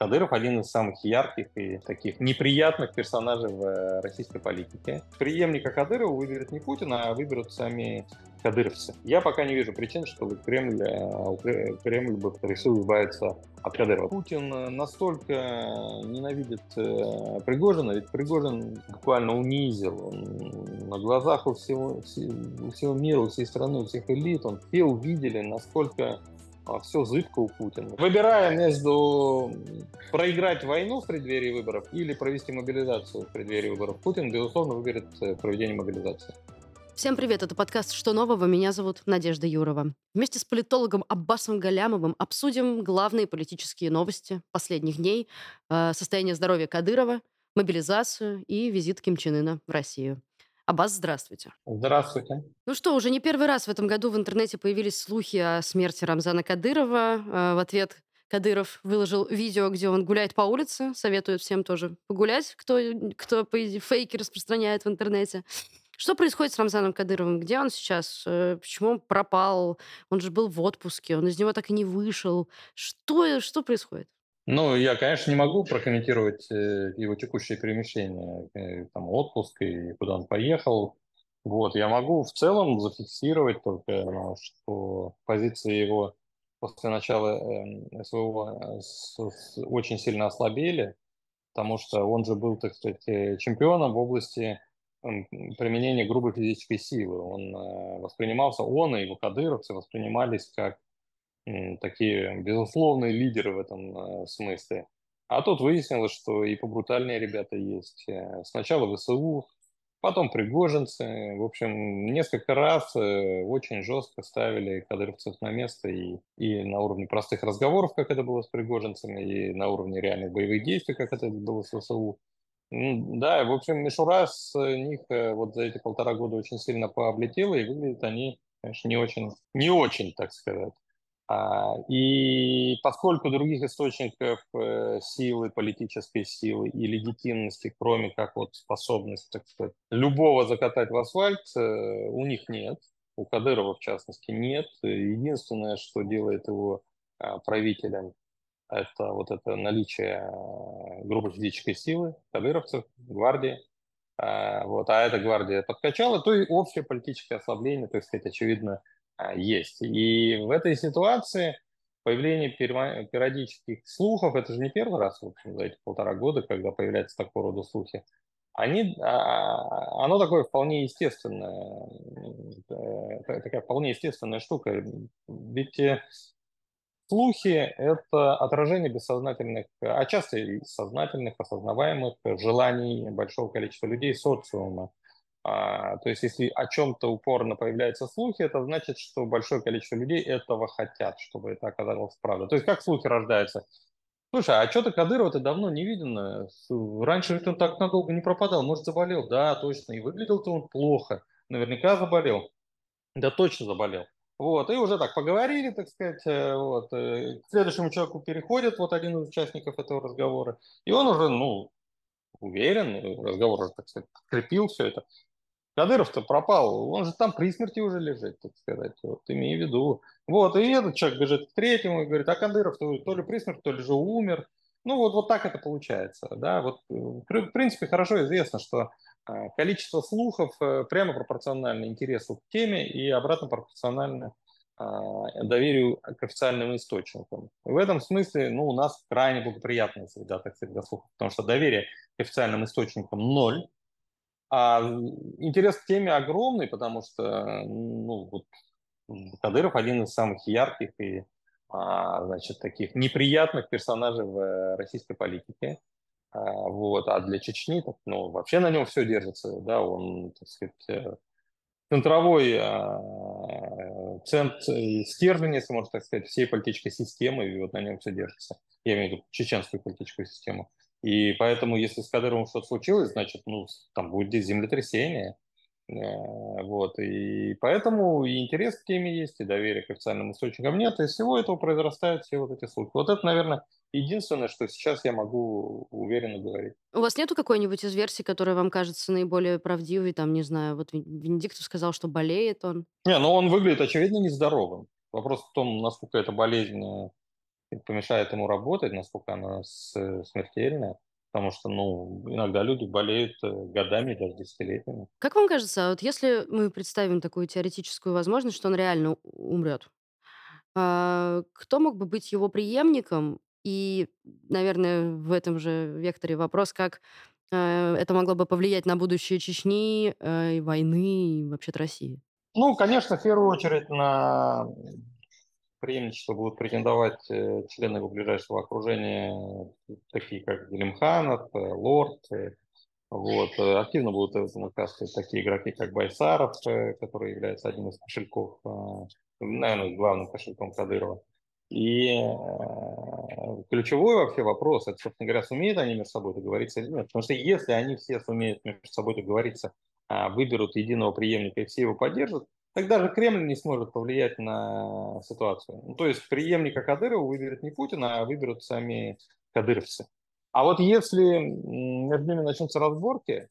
Кадыров один из самых ярких и таких неприятных персонажей в э, российской политике. Преемника Кадырова выберет не Путин, а выберут сами кадыровцы. Я пока не вижу причин, чтобы Кремль, э, Кремль бы решил избавиться от Кадырова. Путин э, настолько ненавидит Пригожина, ведь Пригожин буквально унизил он на глазах у всего, у всего мира, у всей страны, у всех элит. Он все увидели, насколько все зыбко у Путина. Выбирая между проиграть войну в преддверии выборов или провести мобилизацию в преддверии выборов, Путин, безусловно, выберет э, проведение мобилизации. Всем привет, это подкаст «Что нового?». Меня зовут Надежда Юрова. Вместе с политологом Аббасом Галямовым обсудим главные политические новости последних дней, э, состояние здоровья Кадырова, мобилизацию и визит Ким Чен Ына в Россию. Абаз, здравствуйте. Здравствуйте. Ну что, уже не первый раз в этом году в интернете появились слухи о смерти Рамзана Кадырова. Э, в ответ Кадыров выложил видео, где он гуляет по улице. Советует всем тоже погулять, кто, кто фейки распространяет в интернете. Что происходит с Рамзаном Кадыровым? Где он сейчас? Э, почему он пропал? Он же был в отпуске, он из него так и не вышел. Что, что происходит? Ну, я, конечно, не могу прокомментировать э, его текущее перемещение, э, там, отпуск и куда он поехал. Вот, я могу в целом зафиксировать только, ну, что позиции его после начала эм, СВО очень сильно ослабели, потому что он же был, так сказать, э, чемпионом в области эм, применения грубой физической силы. Он воспринимался, он и его кадыровцы воспринимались как такие безусловные лидеры в этом э, смысле. А тут выяснилось, что и побрутальнее ребята есть. Э, сначала ВСУ, потом пригожинцы. В общем, несколько раз э, очень жестко ставили кадровцев на место и, и на уровне простых разговоров, как это было с пригожинцами, и на уровне реальных боевых действий, как это было с ВСУ. Да, в общем, мишура с них вот за эти полтора года очень сильно пооблетела, и выглядят они, конечно, не очень, не очень, так сказать. А, и поскольку других источников э, силы, политической силы и легитимности, кроме как вот способность, так сказать, любого закатать в асфальт, э, у них нет. У Кадырова, в частности, нет. Единственное, что делает его а, правителем, это вот это наличие а, грубой физической силы кадыровцев, гвардии. Вот, а эта гвардия подкачала, то и общее политическое ослабление, так сказать, очевидно, а, есть. И в этой ситуации появление периодических слухов, это же не первый раз, в общем, за эти полтора года, когда появляются такого рода слухи, они, а, оно такое вполне естественное, э, такая вполне естественная штука. Ведь э, слухи – это отражение бессознательных, а часто и сознательных, осознаваемых желаний большого количества людей социума. А, то есть, если о чем-то упорно появляются слухи, это значит, что большое количество людей этого хотят, чтобы это оказалось правдой. То есть, как слухи рождаются? Слушай, а что-то Кадырова-то давно не видно. Раньше он так надолго не пропадал. Может, заболел? Да, точно. И выглядел-то он плохо. Наверняка заболел. Да, точно заболел. Вот, и уже так поговорили, так сказать, э, вот, э, к следующему человеку переходит вот один из участников этого разговора, и он уже, ну, уверен, разговор уже, так сказать, подкрепил все это. Кадыров-то пропал, он же там при смерти уже лежит, так сказать, вот, имей в виду. Вот, и этот человек бежит к третьему и говорит, а Кадыров то, ли при смерти, то ли же умер. Ну, вот, вот так это получается, да, вот, в принципе, хорошо известно, что а, количество слухов э, прямо пропорционально интересу к теме и обратно пропорционально а, доверию к официальным источникам. В этом смысле ну, у нас крайне благоприятная среда, так сказать, для слухов, потому что доверие к официальным источникам ноль, а интерес к теме огромный, потому что ну, вот, Кадыров один из самых ярких и а, значит, таких неприятных персонажей в э, российской политике. А, вот. А для Чечни так, ну, вообще на нем все держится. Да? Он, так сказать, э, центровой а, центр, стержень, если можно так сказать, всей политической системы, и вот на нем все держится. Я имею в виду чеченскую политическую систему. И поэтому, если с Кадыровым что-то случилось, значит, ну, там будет землетрясение. Э, вот. И поэтому и интерес к теме есть, и доверие к официальным источникам нет, и из всего этого произрастают все вот эти слухи. Вот это, наверное, единственное, что сейчас я могу уверенно говорить. У вас нету какой-нибудь из версий, которая вам кажется наиболее правдивой? Там, не знаю, вот Венедиктов сказал, что болеет он. Не, ну он выглядит, очевидно, нездоровым. Вопрос в том, насколько эта болезнь помешает ему работать, насколько она смертельная. Потому что, ну, иногда люди болеют э, годами, даже десятилетиями. Как вам кажется, а вот если мы представим такую теоретическую возможность, что он реально умрет, а, кто мог бы быть его преемником? И, наверное, в этом же векторе вопрос, как э, это могло бы повлиять на будущее Чечни, э, и войны, и вообще-то России? Ну, конечно, в первую очередь на преемничество будут претендовать э, члены его ближайшего окружения, такие как Делимханов, э, Лорд. Э, вот. Активно будут участвовать такие игроки, как Байсаров, который является одним из кошельков, наверное, главным кошельком Кадырова. И э, ключевой вообще вопрос, это, собственно говоря, сумеют они между собой договориться или нет. Потому что если они все сумеют между собой договориться, э, выберут единого преемника и все его поддержат, тогда же Кремль не сможет повлиять на ситуацию. Ну, то есть преемника Кадырова выберет не Путин, а выберут сами кадыровцы. А вот если между ними начнутся разборки,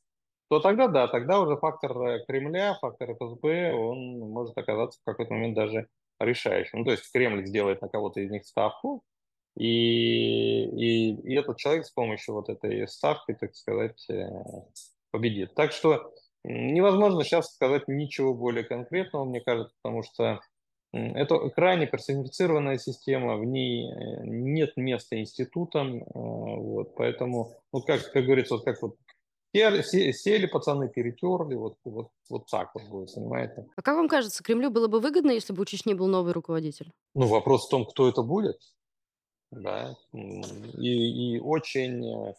то тогда да, тогда уже фактор э, Кремля, фактор ФСБ, он может оказаться в какой-то момент даже решающим. Ну, то есть Кремль сделает на кого-то из них ставку, и, и, и этот человек с помощью вот этой ставки, так сказать, э, победит. Так что Невозможно сейчас сказать ничего более конкретного, мне кажется, потому что это крайне персонифицированная система, в ней э, нет места институтам, э, вот, поэтому, ну, как, как говорится, вот как вот сели, сели пацаны, перетерли, вот, вот, вот так вот будет, понимаете? А как вам кажется, Кремлю было бы выгодно, если бы у Чечни был новый руководитель? Ну, вопрос в том, кто это будет, да, и, и очень э,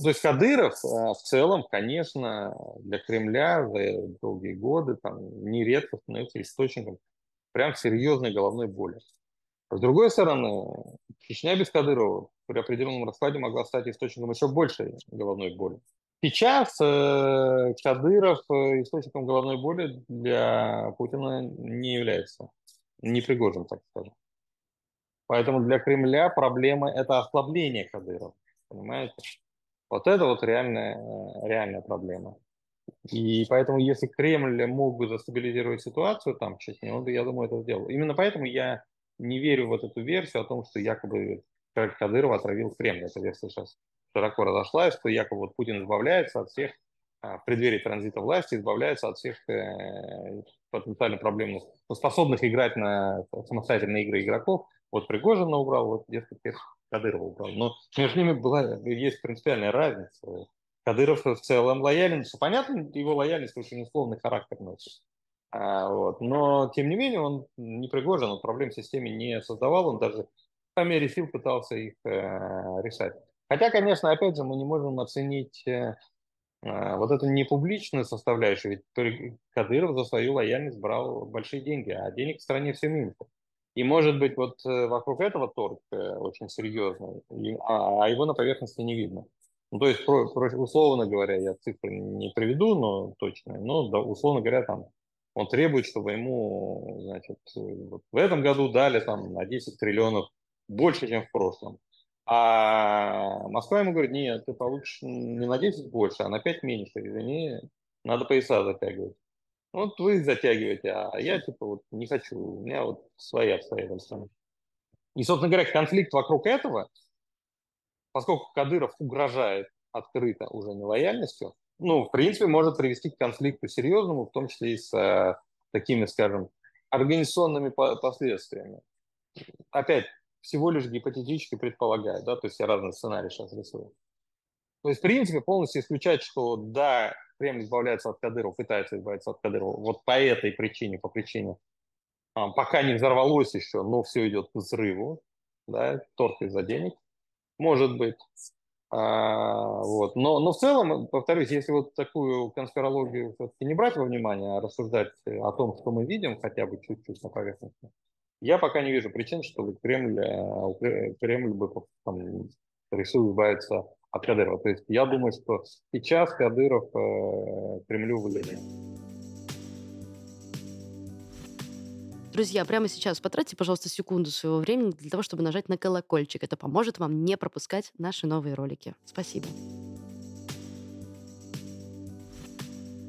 то есть Кадыров э, в целом, конечно, для Кремля за долгие годы там, нередко становится источником прям серьезной головной боли. С другой стороны, Чечня без Кадырова при определенном раскладе могла стать источником еще большей головной боли. Сейчас э, Кадыров э, источником головной боли для Путина не является. Не Пригожин, так скажем. Поэтому для Кремля проблема – это ослабление Кадырова. Понимаете? Вот это вот реальная, э, реальная проблема. И поэтому, если Кремль мог бы застабилизировать ситуацию там в Чечне, он, я думаю, это сделал. Именно поэтому я не верю в вот эту версию о том, что якобы Кадыров отравил Кремль. Эта версия сейчас широко разошлась, что якобы вот Путин избавляется от всех а, в преддверии транзита власти, избавляется от всех э, потенциально проблемных, способных играть на самостоятельные игры игроков. Вот Пригожина убрал, вот, дескать, Кадырова убрал. Но между ними была, есть принципиальная разница. Кадыров в целом лоялен. Все понятно, его лояльность очень условный характер носит. А, вот. Но, тем не менее, он не Пригожин, он проблем в системе не создавал, он даже по мере сил пытался их э, решать. Хотя, конечно, опять же, мы не можем оценить э, э вот эту непубличную составляющую, ведь Кадыров за свою лояльность брал большие деньги, а денег в стране все меньше. И, может быть, вот э, вокруг этого торг э, очень серьезный, а, а его на поверхности не видно. Ну, то есть, условно говоря, я цифры не приведу, но точно, но да, условно говоря, там он требует, чтобы ему, значит, вот в этом году дали там на 10 триллионов больше, чем в прошлом. А Москва ему говорит, нет, ты получишь не на 10 больше, а на 5 меньше. Извини, надо пояса затягивать. Вот вы затягиваете, а я типа вот не хочу, у меня вот свои обстоятельства. И, собственно говоря, конфликт вокруг этого, поскольку Кадыров угрожает открыто уже нелояльностью, ну, в принципе, может привести к конфликту серьезному, в том числе и с э, такими, скажем, организационными по последствиями. Опять, всего лишь гипотетически предполагаю, да, то есть я разные сценарии сейчас рисую. То есть, в принципе, полностью исключать, что да, Кремль избавляется от Кадырова, пытается избавиться от Кадырова вот по этой причине, по причине, а, пока не взорвалось еще, но все идет к взрыву, да, торг из-за денег, может быть. А, вот. но, но в целом, повторюсь, если вот такую конспирологию все-таки не брать во внимание, а рассуждать о том, что мы видим, хотя бы чуть-чуть на поверхности, я пока не вижу причин, чтобы Кремль, э, Кремль бы там, решил избавиться от Кадырова. То есть я думаю, что сейчас Кадыров э, Кремлю выгоден. Друзья, прямо сейчас потратьте, пожалуйста, секунду своего времени для того, чтобы нажать на колокольчик. Это поможет вам не пропускать наши новые ролики. Спасибо.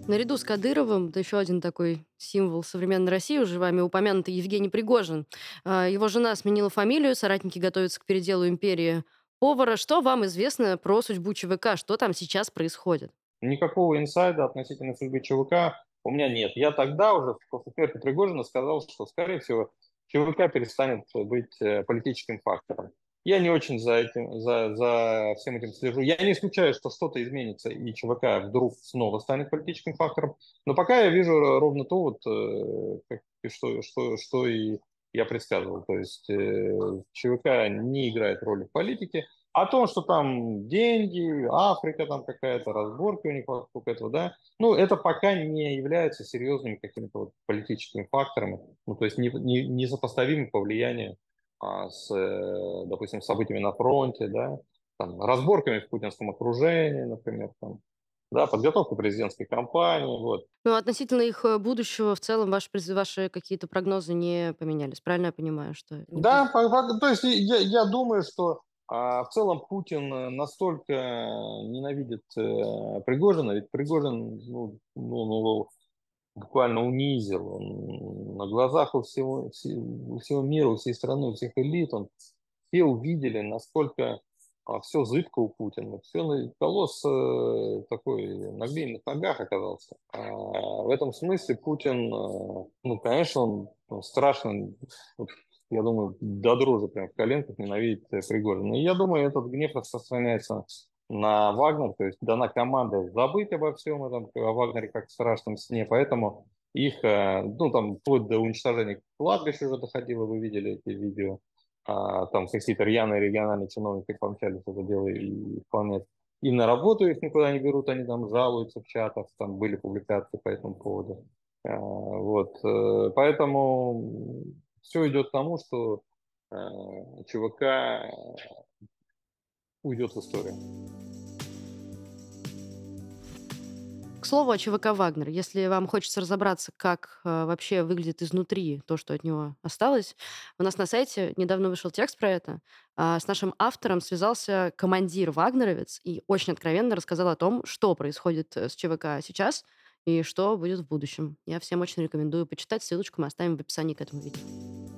Наряду с Кадыровым, да еще один такой символ современной России, уже вами упомянутый Евгений Пригожин. А, Его жена сменила фамилию, соратники готовятся к переделу империи повара. Что вам известно про судьбу ЧВК? Что там сейчас происходит? Никакого инсайда относительно судьбы ЧВК у меня нет. Я тогда уже, после смерти Пригожина, сказал, что, скорее всего, ЧВК перестанет быть э, политическим фактором. Я не очень за, этим, за, за всем этим слежу. Я не исключаю, что что-то изменится, и ЧВК вдруг снова станет политическим фактором. Но пока я вижу ровно то, вот, э, как, что, что, что и я предсказывал. То есть э, ЧВК не играет роли в политике. О том, что там деньги, Африка там какая-то, разборки у них вокруг этого, да, ну, это пока не является серьезными какими-то вот политическими факторами, ну, то есть не, не, несопоставимым по влиянию а, с, э, допустим, событиями на фронте, да, там, разборками в путинском окружении, например, там, да, подготовка президентской кампании, вот. Ну, относительно их э, будущего в целом ваши, ваши какие-то прогнозы не поменялись. Правильно я понимаю, что? Да, по- по- то есть я, я думаю, что а, в целом Путин э, настолько ненавидит э, Пригожина, ведь Пригожин ну, ну, ну, буквально унизил. Он на глазах у всего, у всего мира, у всей страны, у всех элит, он все увидели, насколько все зыбко у Путина. Все, колосс э, такой на глиняных ногах оказался. А в этом смысле Путин, э, ну, конечно, он ну, страшно, я думаю, до дрожи прям в коленках ненавидит э, Пригожина. И я думаю, этот гнев распространяется на Вагнер, то есть дана команда забыть обо всем этом, о Вагнере как страшном сне, поэтому их, э, ну, там, вплоть до уничтожения кладбища уже доходило, вы видели эти видео, а, там какие-то рьяные региональные чиновники помчались это дело и выполнять. И на работу их никуда не берут, они там жалуются в чатах, там были публикации по этому поводу. А, вот, э, поэтому все идет к тому, что э, ЧВК уйдет в историю. Слову о ЧВК «Вагнер». Если вам хочется разобраться, как э, вообще выглядит изнутри то, что от него осталось, у нас на сайте недавно вышел текст про это. А, с нашим автором связался командир «Вагнеровец» и очень откровенно рассказал о том, что происходит э, с ЧВК сейчас и что будет в будущем. Я всем очень рекомендую почитать. Ссылочку мы оставим в описании к этому видео.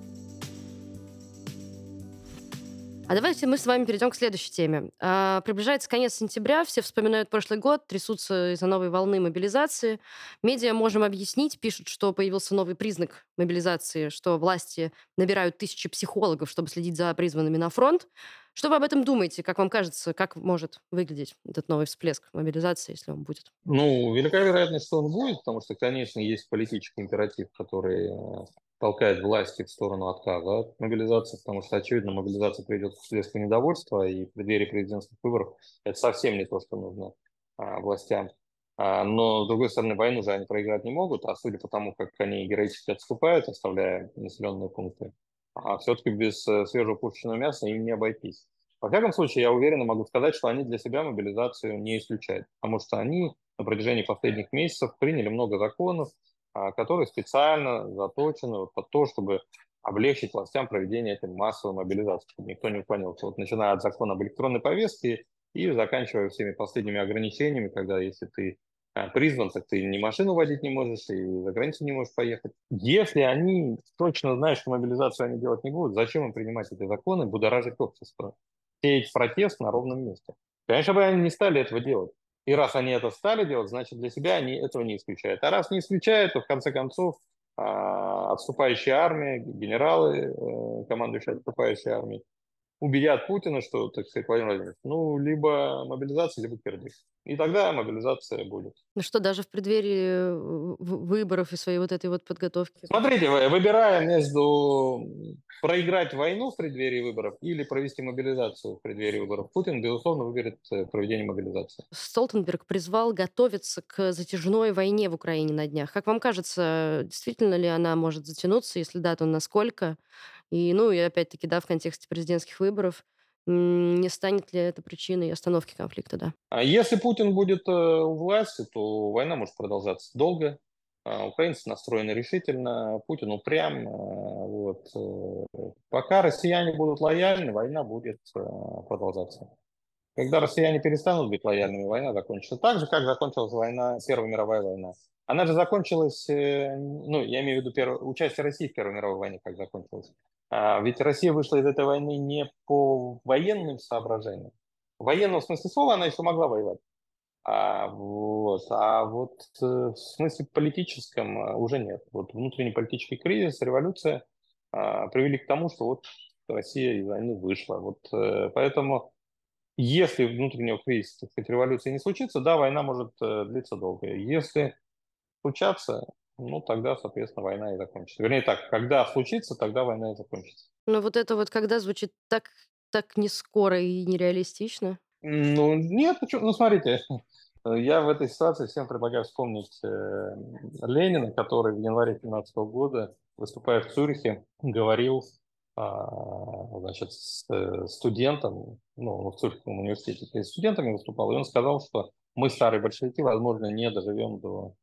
А давайте мы с вами перейдем к следующей теме. А, Приближается конец сентября, все вспоминают прошлый год, трясутся из-за новой волны мобилизации. Медиа можем объяснить, пишут, что появился новый признак мобилизации, что власти набирают тысячи психологов, чтобы следить за призванными на фронт. Что вы об этом думаете? Как вам кажется, как может выглядеть этот новый всплеск мобилизации, если он будет? Ну, велика вероятность, что он будет, потому что, конечно, есть политический императив, который э, толкает власти в сторону отказа от мобилизации, потому что, очевидно, мобилизация приведет к всплеску недовольства, и в преддверии президентских выборов это совсем не то, что нужно а, властям. А, но, с другой стороны, войну же они проиграть не могут, а судя по тому, как они героически отступают, оставляя населенные пункты, а все-таки без э, свежего пушечного мяса им не обойтись. Во всяком случае, я уверенно могу сказать, что они для себя мобилизацию не исключают, потому что они на протяжении последних месяцев приняли много законов, которые специально заточены вот под то, чтобы облегчить властям проведение этой массовой мобилизации, никто не уклонился. Вот начиная от закона об электронной повестке и заканчивая всеми последними ограничениями, когда если ты а, призван, так ты ни машину водить не можешь, и за границу не можешь поехать. Если они точно знают, что мобилизацию они делать не будут, зачем им принимать эти законы, будоражить общество? Сеять протест на ровном месте. Конечно бы они не стали этого делать. И раз они это стали делать, значит, для себя они этого не исключают. А раз не исключают, то в конце концов а, отступающая армия, генералы, э, командующие отступающей армией, убедят Путина, что, так сказать, Владимир Владимирович, ну, либо мобилизация, либо кирдык. И тогда мобилизация будет. Ну что, даже в преддверии э, выборов и своей вот этой вот подготовки? Смотрите, вы- выбирая между проиграть войну в преддверии выборов или провести мобилизацию в преддверии выборов, Путин, безусловно, выберет э, проведение мобилизации. Столтенберг призвал готовиться к затяжной войне в Украине на днях. Как вам кажется, действительно ли она может затянуться? Если да, то насколько? И, ну, и опять-таки, да, в контексте президентских выборов, не станет ли это причиной остановки конфликта, да? А если Путин будет э, у власти, то война может продолжаться долго. А, Украинцы настроены решительно, Путин упрям. а, Вот. э, Пока россияне будут лояльны, война будет э, продолжаться. Когда россияне перестанут быть лояльными, война закончится. Так же, как закончилась война, Первая мировая война. Она же закончилась, э, ну, я имею в виду первое, участие России в Первой мировой войне, как закончилась. А, ведь Россия вышла из этой войны не по военным соображениям. В военном смысле слова она еще могла воевать. А вот, а вот э, в смысле политическом э, уже нет. Вот внутренний политический кризис, революция а, привели к тому, что вот Россия из войны вышла. Вот поэтому если внутреннего кризиса, так сказать, революции не случится, да, война может длиться долго. Если случаться, ну, тогда, соответственно, война и закончится. Вернее так, когда случится, тогда война и закончится. Но вот это вот когда звучит так, так не скоро и нереалистично. Ну, нет, ну, ну смотрите, я в этой ситуации всем предлагаю вспомнить э, Ленина, который в январе 2017 года, выступая в Цюрихе, говорил а, значит, с э, студентом, ну, в Цюрихском университете, с студентами выступал, и он сказал, что мы, старые большевики, возможно, не доживем до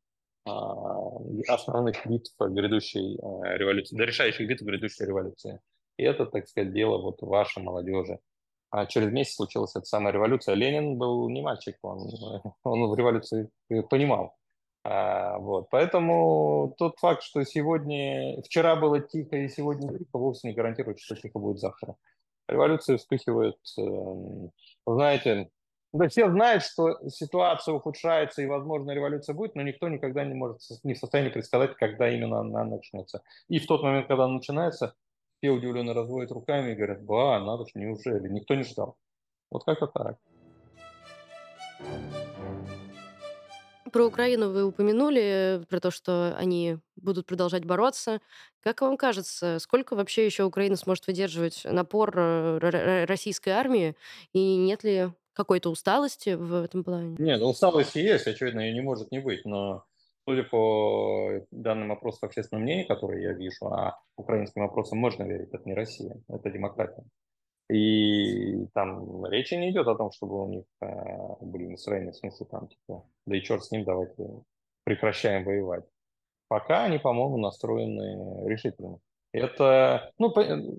основных битв грядущей э, революции, до решающих битв грядущей революции. И это, так сказать, дело вот вашей молодежи. А через месяц случилась эта самая революция. Ленин был не мальчик, он, он в революции понимал. А, вот. Поэтому тот факт, что сегодня, вчера было тихо и сегодня тихо, вовсе не гарантирует, что тихо будет завтра. Революции вспыхивают, да все знают, что ситуация ухудшается и, возможно, революция будет, но никто никогда не может не в состоянии предсказать, когда именно она начнется. И в тот момент, когда она начинается, все удивленно разводят руками и говорят, ба, надо же, неужели? Никто не ждал. Вот как-то так. Про Украину вы упомянули, про то, что они будут продолжать бороться. Как вам кажется, сколько вообще еще Украина сможет выдерживать напор э, российской армии? И нет ли какой-то усталости в этом плане? Нет, усталости есть, очевидно, ее не может не быть, но судя по данным опросов общественного мнения, которые я вижу, а украинским опросам можно верить, это не Россия, это демократия. И там речи не идет о том, чтобы у них э, были настроения, в смысле там, типа, да и черт с ним, давайте прекращаем воевать. Пока они, по-моему, настроены решительно. Это, ну,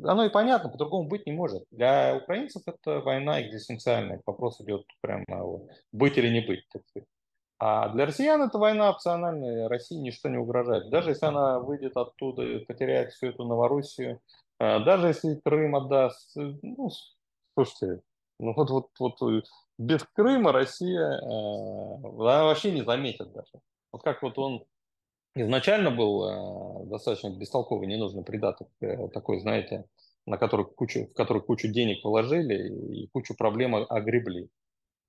оно и понятно, по-другому быть не может. Для украинцев это война экзистенциальная. Вопрос идет прямо быть или не быть, так. А для россиян это война опциональная, России ничто не угрожает. Даже если она выйдет оттуда и потеряет всю эту Новороссию, а, даже если Крым отдаст, ну, слушайте, ну вот, вот, вот без Крыма Россия она вообще не заметит даже. Вот как вот он изначально был э, достаточно бестолковый, ненужный придаток, э, такой, знаете, на который кучу, в который кучу денег положили и кучу проблем огребли.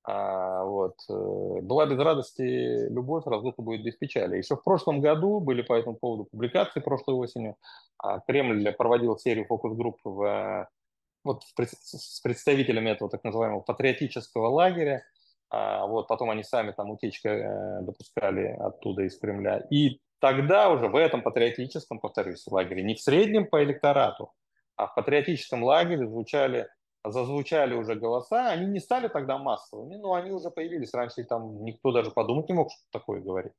А, вот. Э, была без радости любовь, разлука будет без печали. Еще в прошлом году были по этому поводу публикации прошлой осенью. А Кремль проводил серию фокус-групп в, вот, с представителями этого так называемого патриотического лагеря. А, вот, потом они сами там утечка допускали оттуда из Кремля. И тогда уже в этом патриотическом, повторюсь, лагере, не в среднем по электорату, а в патриотическом лагере звучали, зазвучали уже голоса, они не стали тогда массовыми, но они уже появились раньше, там никто даже подумать не мог, что такое говорить.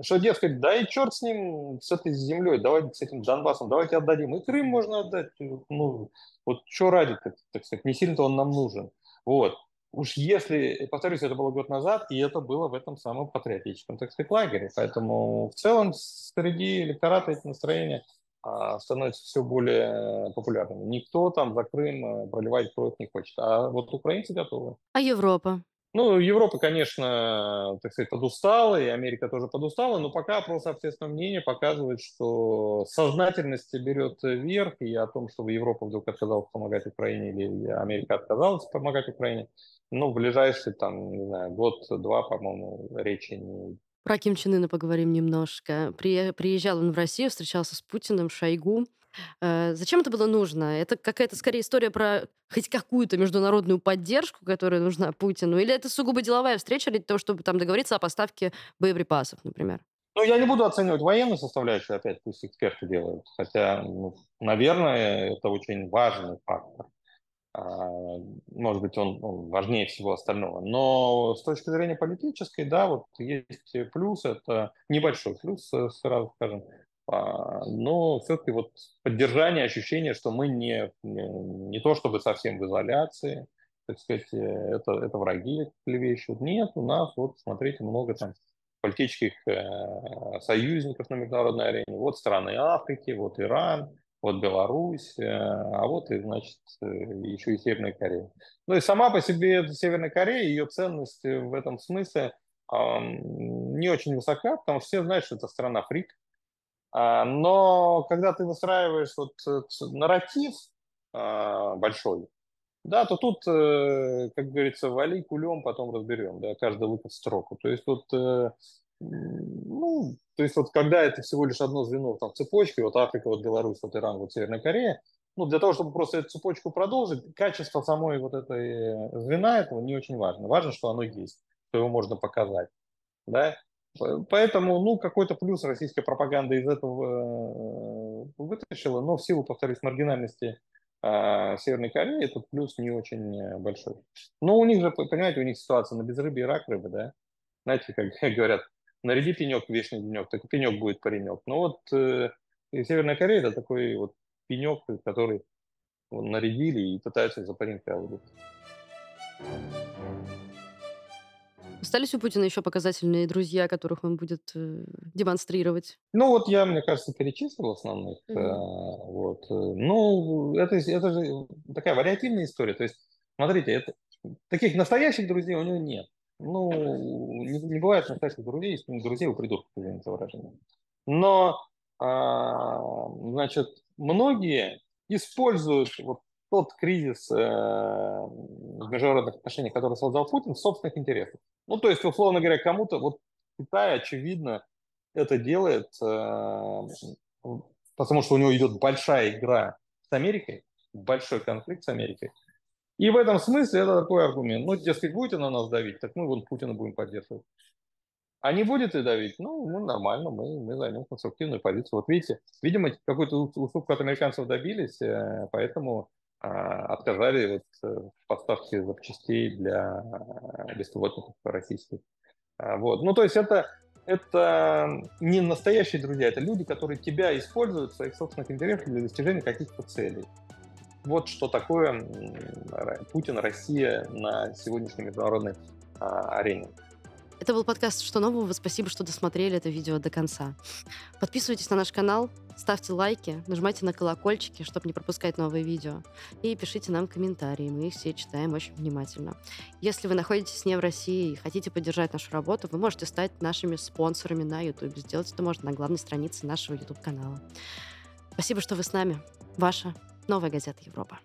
Что дескать, да и черт с ним, с этой землей, давайте с этим Донбассом, давайте отдадим. И Крым можно отдать. Ну, вот что ради, так сказать, не сильно-то он нам нужен. Вот уж если, повторюсь, это было год назад, и это было в этом самом патриотическом, так сказать, лагере. Поэтому в целом среди электората эти настроения а, становятся все более популярными. Никто там за Крым э, проливать кровь не хочет, а вот украинцы готовы. А Европа? Ну, Европа, конечно, так сказать, подустала, и Америка тоже подустала, но пока опрос общественного мнения показывает, что сознательность берет верх, и о том, чтобы Европа вдруг отказалась помогать Украине или Америка отказалась помогать Украине, ну, в ближайший, там, не знаю, год-два, по-моему, речи не Про Ким Чен Ына поговорим немножко. Приезжал он в Россию, встречался с Путиным, Шойгу. Э, зачем это было нужно? Это какая-то скорее история про хоть какую-то международную поддержку, которая нужна Путину? Или это сугубо деловая встреча для того, чтобы там договориться о поставке боеприпасов, например? Ну, я не буду оценивать военную составляющую, опять пусть эксперты делают. Хотя, ну, наверное, это очень важный фактор. А, может быть, он, он важнее всего остального. Но с точки зрения политической, да, вот есть плюс, это небольшой плюс, э, сразу скажем, но все-таки вот поддержание ощущения, что мы не, не, не то чтобы совсем в изоляции, так сказать, э, это, это враги клевещут. Нет, у нас, вот, смотрите, много там политических э, союзников на международной арене. Вот страны Африки, вот Иран, вот Беларусь, э, а вот и, значит, э, еще и Северная Корея. Ну и сама по себе Северная Корея, ее ценность в этом смысле э, не очень высока, потому что все знают, что это страна фрик. А, но когда ты выстраиваешь вот э, нарратив а, большой, да, то тут, э, как говорится, вали кулем, потом разберем, да, каждый выпад в строку. То есть вот, э, ну, то есть вот когда это всего лишь одно звено там, в цепочке, вот Африка, вот Беларусь, вот Иран, вот Северная Корея, ну, для того, чтобы просто эту цепочку продолжить, качество самой вот этой звена этого не очень важно. Важно, что оно есть, что его можно показать, да. Поэтому, ну, какой-то плюс российская пропаганда из этого э, вытащила, но в силу, повторюсь, маргинальности а Северной Кореи этот плюс не очень э, большой. Но у них же, понимаете, у них ситуация на безрыбье и рак рыбы, да? Знаете, как говорят, наряди пенек вечный денек, так пенек будет паренек. Но вот э, Северная Корея это такой вот пенек, который нарядили и пытаются за паренька выдать. Остались у Путина еще показательные друзья, которых он будет э, демонстрировать? Ну, вот я, мне кажется, перечислил основных. Э, вот. Э, ну, это, это же такая вариативная история. То есть, смотрите, это, таких настоящих друзей у него нет. Ну, не, не бывает настоящих друзей, есть друзей у придурков, извините выражение. Но, а, значит, многие используют вот тот кризис э, в международных отношениях, который создал Путин, в собственных интересах. Ну, то есть, условно говоря, кому-то, вот Китай, очевидно, это делает, э, потому что у него идет большая игра с Америкой, большой конфликт с Америкой. И в этом смысле это такой аргумент. Ну, дескать, будете на нас давить, так мы вон Путина будем поддерживать. А не будете давить? Ну, ну нормально, мы, мы займем конструктивную позицию. Вот видите, видимо, какой-то уступку от американцев добились, э, поэтому отказали вот э, в поставке запчастей для беспилотников российских. А, вот. Ну, то есть это, это не настоящие друзья, это люди, которые тебя используют в своих собственных интересах для достижения каких-то целей. Вот что такое Путин, Россия на сегодняшней международной а, арене. Это был подкаст «Что нового?». Спасибо, что досмотрели это видео до конца. Подписывайтесь на наш канал, ставьте лайки, нажимайте на колокольчики, чтобы не пропускать новые видео. И пишите нам комментарии, мы их все читаем очень внимательно. Если вы находитесь не в России и хотите поддержать нашу работу, вы можете стать нашими спонсорами на YouTube. Сделать это можно на главной странице нашего YouTube-канала. Спасибо, что вы с нами. Ваша Новая газета Европа.